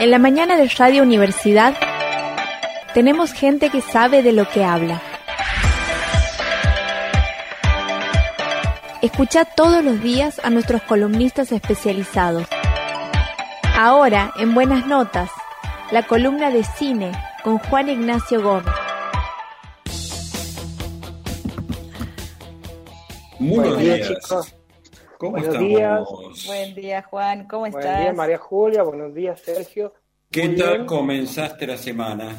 En la mañana de Radio Universidad tenemos gente que sabe de lo que habla. Escucha todos los días a nuestros columnistas especializados. Ahora, en Buenas Notas, la columna de cine con Juan Ignacio Gómez. Muy buenos días, chicos. ¿Cómo buenos días. Buen día, Juan. ¿Cómo estás? Buen día, María Julia. Buenos días, Sergio. ¿Qué tal comenzaste la semana?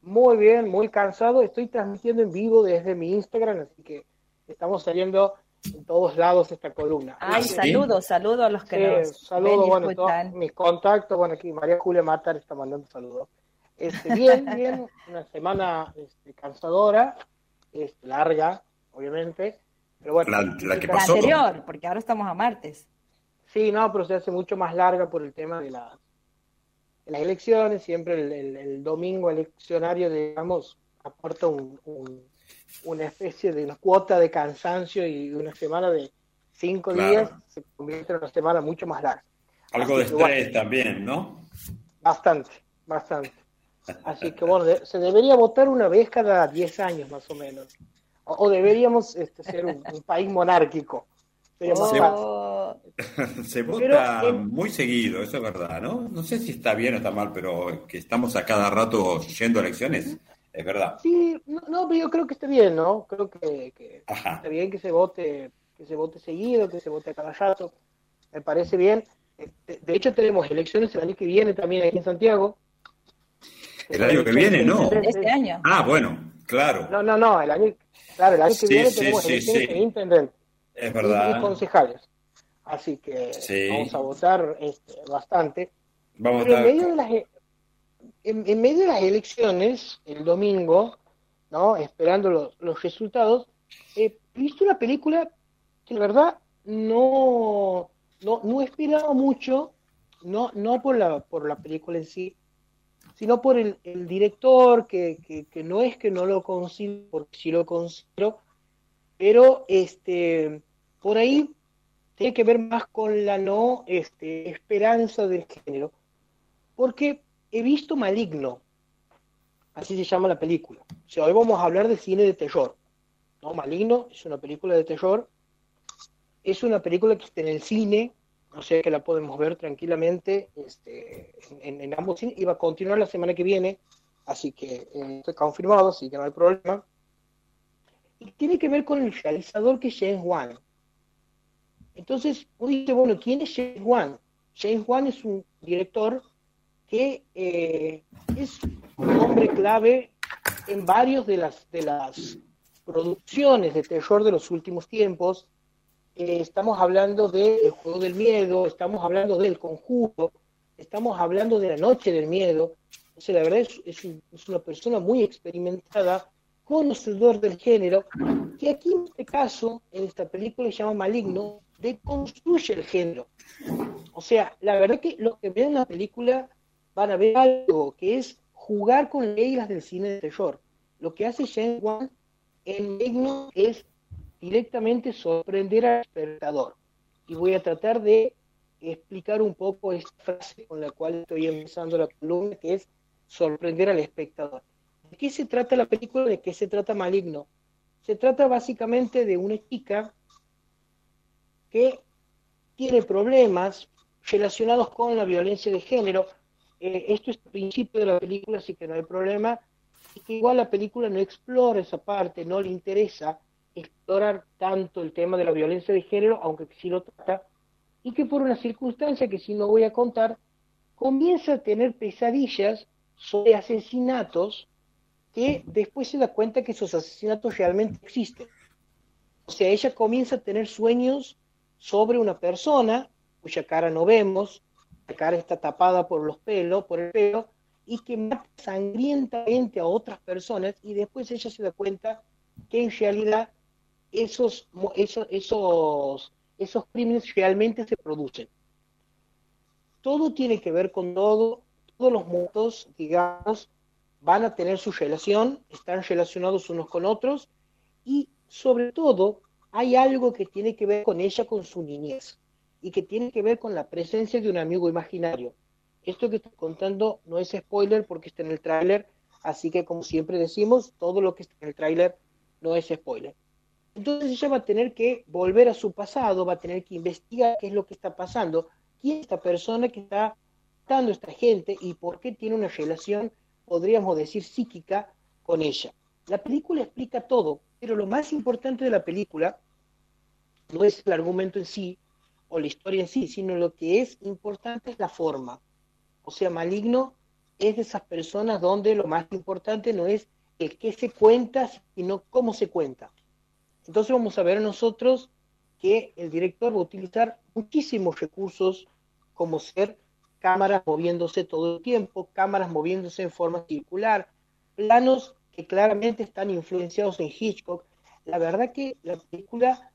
Muy bien, muy cansado. Estoy transmitiendo en vivo desde mi Instagram, así que estamos saliendo en todos lados esta columna. Ay, saludos, saludos a los que nos saludos, bueno, todos mis contactos, bueno, aquí María Julia Matar está mandando saludos. Este, bien, bien, una semana este, cansadora, este, larga, obviamente, pero bueno. La, que pasó. anterior, porque ahora estamos a martes. Sí, no, pero se hace mucho más larga por el tema de, la, las elecciones, siempre el, domingo eleccionario, digamos, aporta un una especie de una cuota de cansancio y una semana de cinco días se convierte en una semana mucho más larga. Algo de estrés también, ¿no? Bastante, bastante. Así que bueno, se debería votar una vez cada diez años más o menos. O, deberíamos este, ser un, país monárquico. Oh. Se, vota muy seguido, eso es verdad, ¿no? No sé si está bien o está mal, pero que estamos a cada rato yendo a elecciones, es verdad. Sí, no, pero yo creo que está bien, ¿no? Creo que, está bien que se vote, que se vote seguido, que se vote a cada rato. Me parece bien. Este, de hecho, tenemos elecciones el año que viene también aquí en Santiago. El año que viene, no. Este año. Ah, bueno, claro. No, no, no. El año, claro, el año que viene tenemos elecciones de intendente. Es verdad. Y, concejales. Así que vamos a votar este, bastante. Vamos a votar. En medio de las, e- en, medio de las elecciones, el domingo, ¿no? Esperando los, resultados, he visto una película que la verdad no, no, no esperaba mucho, no, no por la, por la película en sí, sino por el, director, que, que, no es que no lo considero, porque sí lo considero, pero este, por ahí tiene que ver más con la no este, esperanza del género, porque he visto Maligno, así se llama la película. O sea, hoy vamos a hablar de cine de terror. ¿no? Maligno es una película de terror. Es una película que está en el cine, o sea que la podemos ver tranquilamente este, en, ambos cines. Y va a continuar la semana que viene, así que eh, estoy confirmado, así que no hay problema. Y tiene que ver con el realizador que es James Wan. Entonces, uno dice, bueno, ¿quién es James Wan? James Wan es un director que eh, es un hombre clave en varios de las, de las producciones de terror de los últimos tiempos. Eh, estamos hablando de El Juego del Miedo, estamos hablando del Conjuro, estamos hablando de La Noche del Miedo. O sea, la verdad es, es, una persona muy experimentada, conocedor del género, que aquí en este caso, en esta película se llama Maligno, deconstruye el género. O sea, la verdad que lo que ve en la película van a ver algo que es jugar con reglas del cine de terror. Lo que hace James Wan en Magno es directamente sorprender al espectador. Y voy a tratar de explicar un poco esta frase con la cual estoy empezando la columna, que es sorprender al espectador. ¿De qué se trata la película? ¿De qué se trata Maligno? Se trata básicamente de una chica que tiene problemas relacionados con la violencia de género, eh, esto es el principio de la película, así que no hay problema, y que igual la película no explora esa parte, no le interesa explorar tanto el tema de la violencia de género, aunque sí lo trata, y que por una circunstancia que sí no voy a contar, comienza a tener pesadillas sobre asesinatos que después se da cuenta que esos asesinatos realmente existen. O sea, ella comienza a tener sueños sobre una persona cuya cara no vemos, la cara está tapada por los pelos, por el pelo, y que mata sangrientamente a otras personas y después ella se da cuenta que en realidad esos, esos, esos, esos crímenes realmente se producen. Todo tiene que ver con todo, todos los muertos, digamos, van a tener su relación, están relacionados unos con otros y sobre todo hay algo que tiene que ver con ella, con su niñez y que tiene que ver con la presencia de un amigo imaginario. Esto que estoy contando no es spoiler porque está en el tráiler, así que como siempre decimos, todo lo que está en el tráiler no es spoiler. Entonces ella va a tener que volver a su pasado, va a tener que investigar qué es lo que está pasando, quién es esta persona que está dando esta gente y por qué tiene una relación, podríamos decir, psíquica con ella. La película explica todo, pero lo más importante de la película no es el argumento en sí o la historia en sí, sino lo que es importante es la forma. O sea, maligno es de esas personas donde lo más importante no es el qué se cuenta, sino cómo se cuenta. Entonces vamos a ver nosotros que el director va a utilizar muchísimos recursos como ser cámaras moviéndose todo el tiempo, cámaras moviéndose en forma circular, planos que claramente están influenciados en Hitchcock. La verdad que la película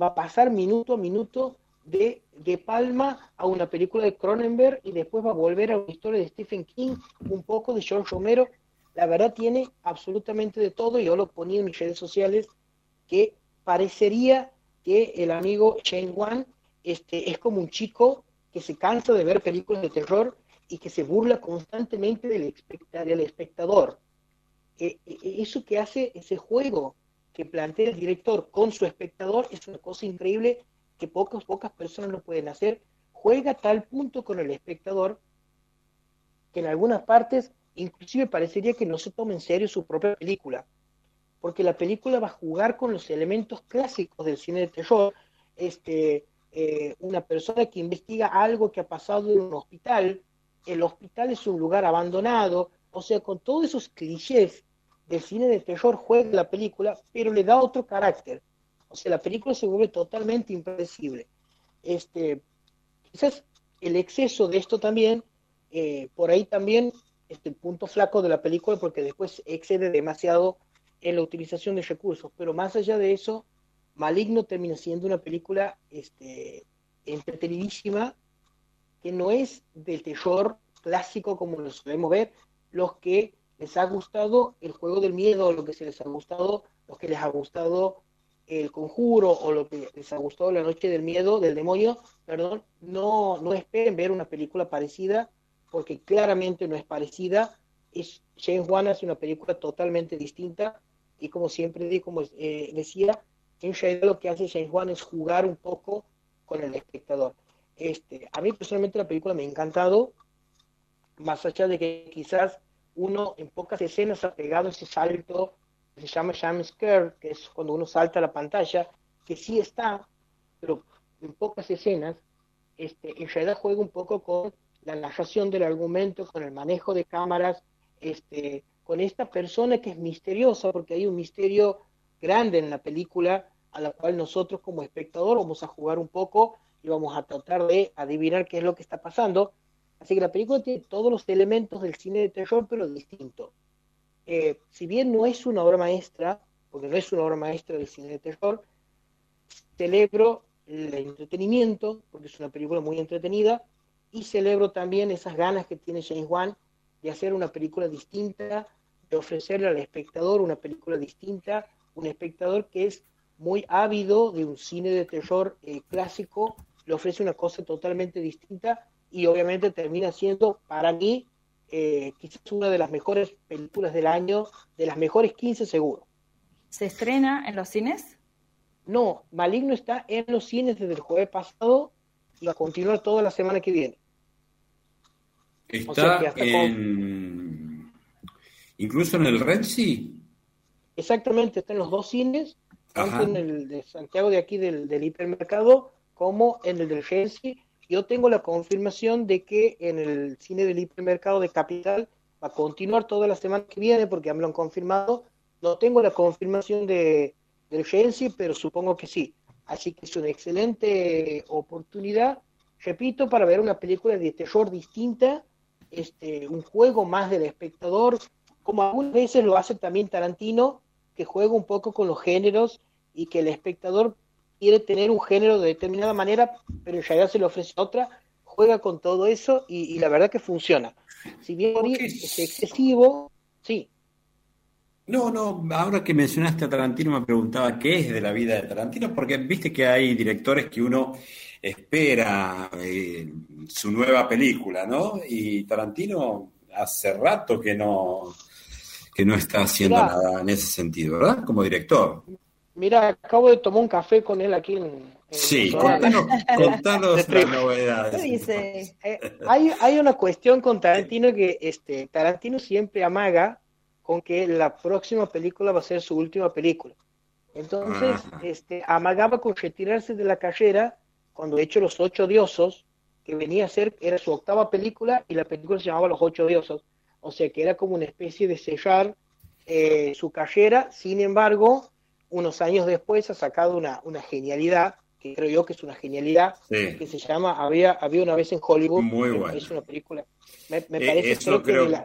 va a pasar minuto a minuto de, de Palma a una película de Cronenberg y después va a volver a una historia de Stephen King, un poco de George Romero. La verdad tiene absolutamente de todo. Yo lo ponía en mis redes sociales que parecería que el amigo Shane Wan este, es como un chico que se cansa de ver películas de terror y que se burla constantemente del, del espectador. E, e, e, eso que hace ese juego que plantea el director con su espectador es una cosa increíble que pocas, pocas personas lo pueden hacer. Juega tal punto con el espectador que en algunas partes inclusive parecería que no se toma en serio su propia película porque la película va a jugar con los elementos clásicos del cine de terror. Este, eh, una persona que investiga algo que ha pasado en un hospital, el hospital es un lugar abandonado, o sea, con todos esos clichés del cine de terror juega la película, pero le da otro carácter. O sea, la película se vuelve totalmente impredecible. Este, quizás el exceso de esto también, eh, por ahí también, este punto flaco de la película, porque después excede demasiado en la utilización de recursos, pero más allá de eso, Maligno termina siendo una película este, entretenidísima, que no es del terror clásico como lo solemos ver, los que les ha gustado el juego del miedo, lo que se les ha gustado, los que les ha gustado el conjuro o lo que les ha gustado la noche del miedo, del demonio, perdón, no, no esperen ver una película parecida, porque claramente no es parecida. Es, James Wan hace una película totalmente distinta y como siempre como eh, decía, en realidad lo que hace James Wan es jugar un poco con el espectador. Este, a mí personalmente la película me ha encantado, más allá de que quizás uno en pocas escenas ha pegado ese salto que se llama jump scare, que es cuando uno salta a la pantalla, que sí está, pero en pocas escenas, este, en realidad juega un poco con la narración del argumento, con el manejo de cámaras, este, con esta persona que es misteriosa, porque hay un misterio grande en la película a la cual nosotros como espectador vamos a jugar un poco y vamos a tratar de adivinar qué es lo que está pasando. Así que la película tiene todos los elementos del cine de terror, pero distinto. Eh, si bien no es una obra maestra, porque no es una obra maestra del cine de terror, celebro el entretenimiento, porque es una película muy entretenida, y celebro también esas ganas que tiene James Wan de hacer una película distinta, de ofrecerle al espectador una película distinta, un espectador que es muy ávido de un cine de terror eh, clásico, le ofrece una cosa totalmente distinta y obviamente termina siendo para mí eh, quizás una de las mejores películas del año, de las mejores 15 seguro. ¿Se estrena en los cines? No, Maligno está en los cines desde el jueves pasado y va a continuar toda la semana que viene. Está en... ¿Incluso en el Red Exactamente, está en los dos cines, tanto en el de Santiago de aquí del, hipermercado como en el del Red Yo tengo la confirmación de que en el cine del hipermercado de Capital va a continuar toda la semana que viene porque ya me lo han confirmado. No tengo la confirmación de, del Gensi, pero supongo que sí. Así que es una excelente oportunidad, repito, para ver una película de terror distinta, este, un juego más del espectador, como algunas veces lo hace también Tarantino, que juega un poco con los géneros y que el espectador quiere tener un género de determinada manera, pero realidad se le ofrece otra, juega con todo eso y, la verdad que funciona. Si bien es excesivo, sí. No, no, ahora que mencionaste a Tarantino me preguntaba qué es de la vida de Tarantino, porque viste que hay directores que uno espera eh, su nueva película, ¿no? Y Tarantino hace rato que no, que no está haciendo nada en ese sentido, ¿verdad? Como director. Mira, acabo de tomar un café con él aquí en... sí, contanos, contanos las novedades. Dice? Eh, hay, hay una cuestión con Tarantino que este, Tarantino siempre amaga con que la próxima película va a ser su última película. Entonces, este, amagaba con retirarse de la carrera cuando de hecho Los Ocho Diosos, que venía a ser, era su octava película y la película se llamaba Los Ocho Diosos. O sea que era como una especie de cerrar eh, su carrera. Sin embargo, unos años después ha sacado una, una genialidad, que creo yo que es una genialidad, que se llama Había, había una vez en Hollywood. Muy bueno. Es una película, me, me eh, parece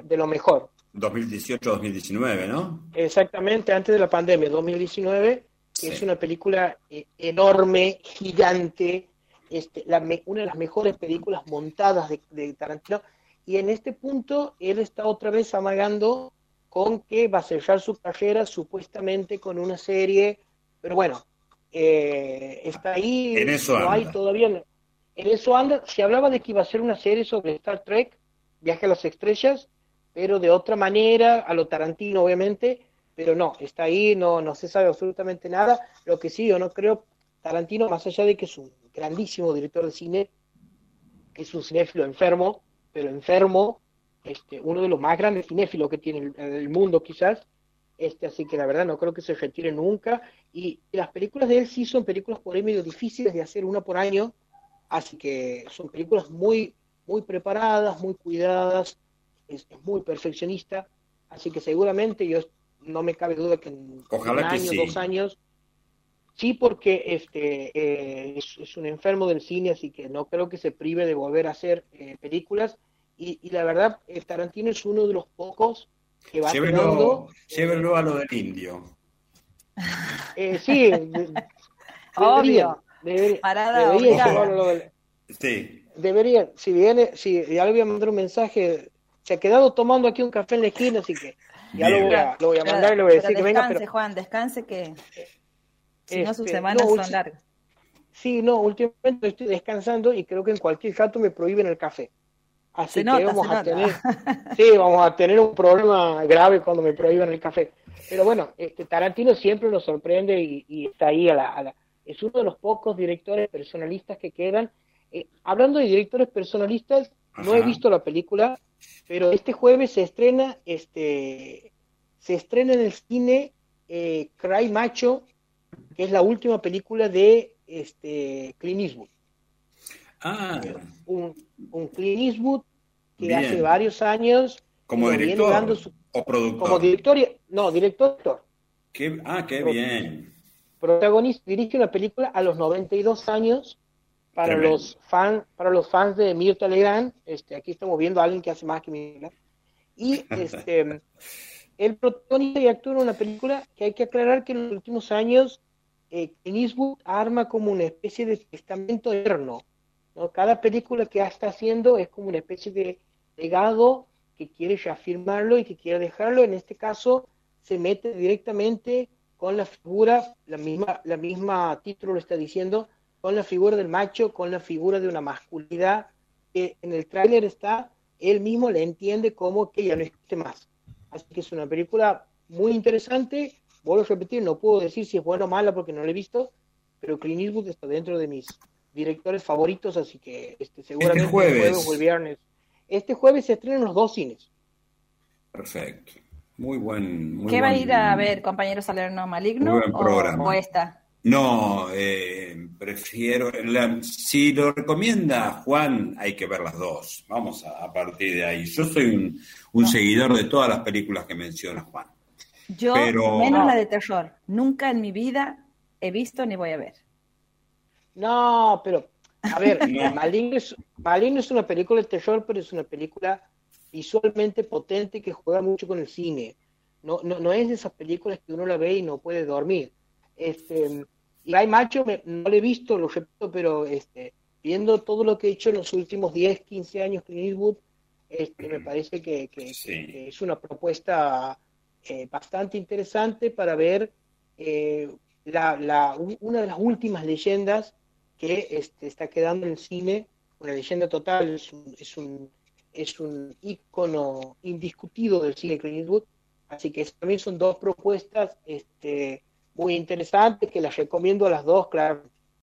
de, lo mejor. 2018-2019, ¿no? Exactamente, antes de la pandemia, 2019, que es una película eh, enorme, gigante, este, la, una de las mejores películas montadas de, de Tarantino, y en este punto él está otra vez amagando con que va a cerrar su carrera supuestamente con una serie, pero bueno, eh, está ahí, en eso no hay todavía, en eso anda, se hablaba de que iba a ser una serie sobre Star Trek, Viaje a las Estrellas, pero de otra manera, a lo Tarantino obviamente, pero no, está ahí, no, no se sabe absolutamente nada, lo que sí, yo no creo, Tarantino, más allá de que es un grandísimo director de cine, que es un cinéfilo enfermo, pero enfermo, este, uno de los más grandes cinéfilos que tiene el, mundo quizás, este, así que la verdad no creo que se retire nunca. Y, las películas de él sí son películas por ahí medio difíciles de hacer una por año, así que son películas muy, muy preparadas, muy cuidadas, es, muy perfeccionista, así que seguramente yo no me cabe duda que en un año, dos años, sí porque este eh, es, un enfermo del cine, así que no creo que se prive de volver a hacer eh, películas y, la verdad, eh, Tarantino es uno de los pocos que va llévenlo, llévenlo a lo del indio. Eh, sí, obvio. Debería, sí. Deberían, si viene, si ya le voy a mandar un mensaje, se ha quedado tomando aquí un café en la esquina, así que ya lo voy, a, lo voy a mandar y le voy a decir que venga. Descanse, Juan, descanse que si no sus este, semanas son largas. Sí, no, últimamente estoy descansando y creo que en cualquier jato me prohíben el café. Así que vamos a tener, sí, vamos a tener un problema grave cuando me prohíban el café. Pero bueno, este Tarantino siempre nos sorprende y, está ahí a la, es uno de los pocos directores personalistas que quedan. Eh, hablando de directores personalistas, no he visto la película, pero este jueves se estrena, este, se estrena en el cine eh, Cry Macho, que es la última película de este Clint Eastwood. Ah. Un, un Clint Eastwood que hace varios años. ¿Como director o productor? Como director, no, director. Qué, ah, qué bien. Protagonista, dirige una película a los 92 años para los fan, para los fans de Mirta Legrand. Este, aquí estamos viendo a alguien que hace más que Mirta. Y este, el protagonista y actúa en una película que hay que aclarar que en los últimos años eh, Eastwood arma como una especie de testamento eterno cada película que está haciendo es como una especie de legado que quiere reafirmarlo y que quiere dejarlo. En este caso, se mete directamente con la figura, la misma, la misma título lo está diciendo, con la figura del macho, con la figura de una masculinidad que en el tráiler está, él mismo le entiende como que ya no existe más. Así que es una película muy interesante. Vuelvo a repetir, no puedo decir si es buena o mala porque no la he visto, pero Clint Eastwood está dentro de mis directores favoritos, así que este, seguramente este jueves. o el viernes. Este jueves se estrenan los dos cines. Perfecto. Muy buen. ¿Qué va a ir a ver, compañero Salerno Maligno? o, esta? No, eh, prefiero. si lo recomienda Juan, hay que ver las dos. Vamos a, partir de ahí. Yo soy un, seguidor de todas las películas que menciona Juan. Yo, menos la de terror. Nunca en mi vida he visto ni voy a ver. No, pero, a ver, Maligno es, es una película de terror, pero es una película visualmente potente que juega mucho con el cine. No, no, no es de esas películas que uno la ve y no puede dormir. Este, y hay macho, no lo he visto, lo repito, pero este, viendo todo lo que he hecho en los últimos 10, 15 años con Eastwood, este, me parece que, es una propuesta eh, bastante interesante para ver eh, una de las últimas leyendas que este, está quedando en el cine una leyenda total, es un, es un, es ícono indiscutido del cine Clint así que también son dos propuestas este, muy interesantes que las recomiendo a las dos, claro,